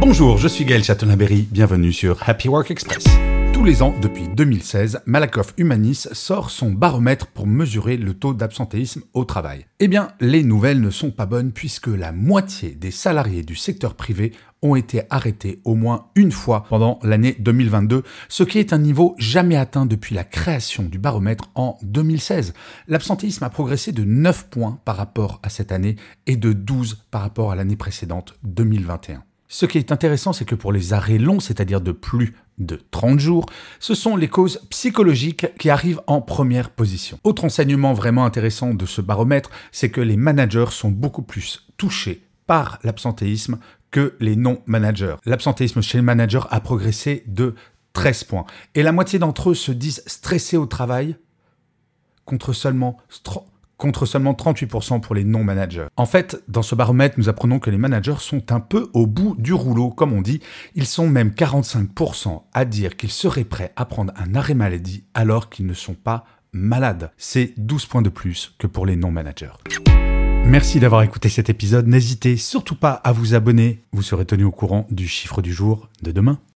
Bonjour, je suis Gaël Châtelain-Berry, bienvenue sur Happy Work Express. Tous les ans, depuis 2016, Malakoff Humanis sort son baromètre pour mesurer le taux d'absentéisme au travail. Eh bien, les nouvelles ne sont pas bonnes puisque la moitié des salariés du secteur privé ont été arrêtés au moins une fois pendant l'année 2022, ce qui est un niveau jamais atteint depuis la création du baromètre en 2016. L'absentéisme a progressé de 9 points par rapport à cette année et de 12 par rapport à l'année précédente, 2021. Ce qui est intéressant, c'est que pour les arrêts longs, c'est-à-dire de plus de 30 jours, ce sont les causes psychologiques qui arrivent en première position. Autre enseignement vraiment intéressant de ce baromètre, c'est que les managers sont beaucoup plus touchés par l'absentéisme que les non-managers. L'absentéisme chez les managers a progressé de 13 points. Et la moitié d'entre eux se disent stressés au travail contre seulement contre seulement 38% pour les non-managers. En fait, dans ce baromètre, nous apprenons que les managers sont un peu au bout du rouleau, comme on dit. Ils sont même 45% à dire qu'ils seraient prêts à prendre un arrêt maladie alors qu'ils ne sont pas malades. C'est 12 points de plus que pour les non-managers. Merci d'avoir écouté cet épisode. N'hésitez surtout pas à vous abonner. Vous serez tenu au courant du chiffre du jour de demain.